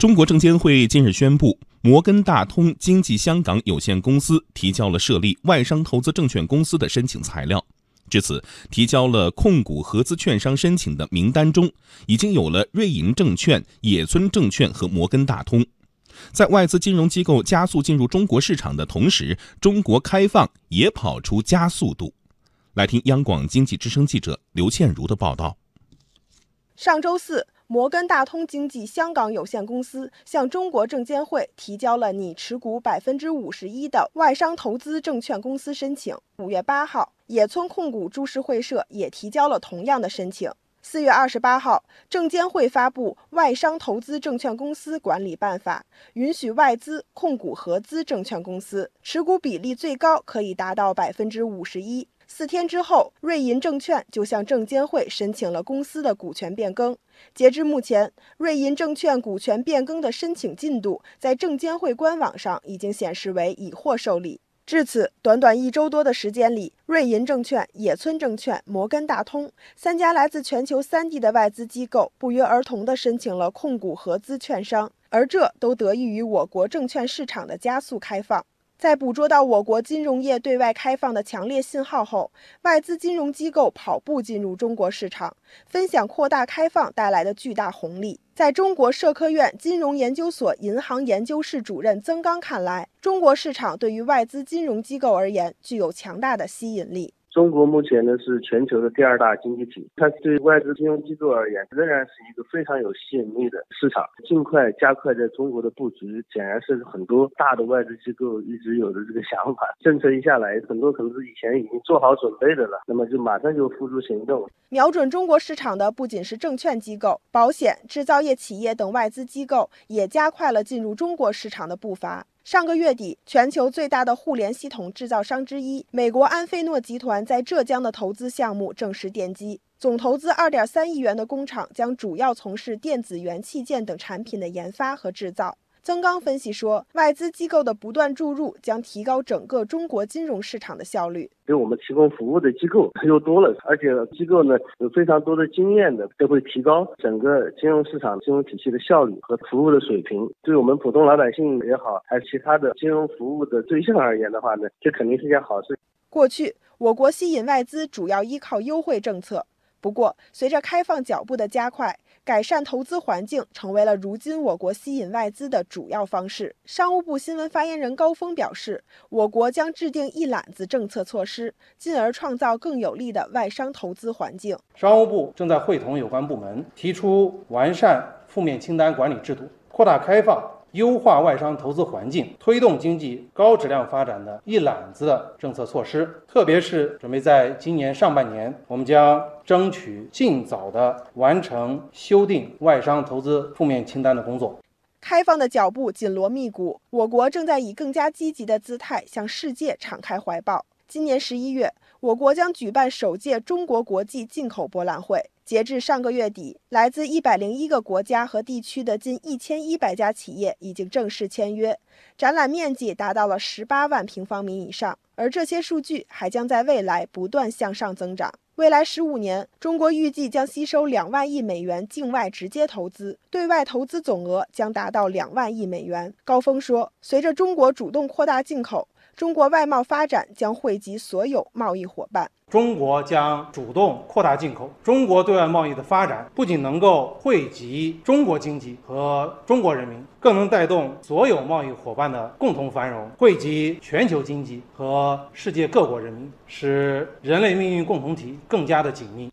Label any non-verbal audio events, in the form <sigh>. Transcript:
中国证监会近日宣布，摩根大通经济香港有限公司提交了设立外商投资证券公司的申请材料。至此，提交了控股合资券商申请的名单中，已经有了瑞银证券、野村证券和摩根大通。在外资金融机构加速进入中国市场的同时，中国开放也跑出加速度。来听央广经济之声记者刘倩茹的报道。上周四，摩根大通经纪香港有限公司向中国证监会提交了拟持股百分之五十一的外商投资证券公司申请。五月八号，野村控股株式会社也提交了同样的申请。四月二十八号，证监会发布《外商投资证券公司管理办法》，允许外资控股合资证券公司，持股比例最高可以达到百分之五十一。四天之后，瑞银证券就向证监会申请了公司的股权变更。截至目前，瑞银证券股权变更的申请进度在证监会官网上已经显示为已获受理。至此，短短一周多的时间里，瑞银证券、野村证券、摩根大通三家来自全球三地的外资机构不约而同地申请了控股合资券商，而这都得益于我国证券市场的加速开放。在捕捉到我国金融业对外开放的强烈信号后，外资金融机构跑步进入中国市场，分享扩大开放带来的巨大红利。在中国社科院金融研究所银行研究室主任曾刚看来，中国市场对于外资金融机构而言具有强大的吸引力。中国目前呢是全球的第二大经济体，它对外资金融机构而言仍然是一个非常有吸引力的市场。尽快加快在中国的布局，显然是很多大的外资机构一直有的这个想法。政策一下来，很多可能是以前已经做好准备的了，那么就马上就付诸行动。瞄准中国市场的不仅是证券机构、保险、制造业企业等外资机构，也加快了进入中国市场的步伐。上个月底，全球最大的互联系统制造商之一美国安菲诺集团在浙江的投资项目正式奠基，总投资二点三亿元的工厂将主要从事电子元器件等产品的研发和制造。曾刚分析说，外资机构的不断注入将提高整个中国金融市场的效率。给我们提供服务的机构 <laughs> 又多了，而且机构呢有非常多的经验的，都会提高整个金融市场金融体系的效率和服务的水平。对我们普通老百姓也好，还是其他的金融服务的对象而言的话呢，这肯定是件好事。过去，我国吸引外资主要依靠优惠政策。不过，随着开放脚步的加快，改善投资环境成为了如今我国吸引外资的主要方式。商务部新闻发言人高峰表示，我国将制定一揽子政策措施，进而创造更有利的外商投资环境。商务部正在会同有关部门，提出完善负面清单管理制度，扩大开放。优化外商投资环境，推动经济高质量发展的一揽子的政策措施，特别是准备在今年上半年，我们将争取尽早的完成修订外商投资负面清单的工作。开放的脚步紧锣密鼓，我国正在以更加积极的姿态向世界敞开怀抱。今年十一月，我国将举办首届中国国际进口博览会。截至上个月底，来自一百零一个国家和地区的近一千一百家企业已经正式签约，展览面积达到了十八万平方米以上，而这些数据还将在未来不断向上增长。未来十五年，中国预计将吸收两万亿美元境外直接投资，对外投资总额将达到两万亿美元。高峰说，随着中国主动扩大进口，中国外贸发展将惠及所有贸易伙伴。中国将主动扩大进口，中国对外贸易的发展不仅能够惠及中国经济和中国人民，更能带动所有贸易伙伴的共同繁荣，惠及全球经济和世界各国人民，使人类命运共同体更加的紧密。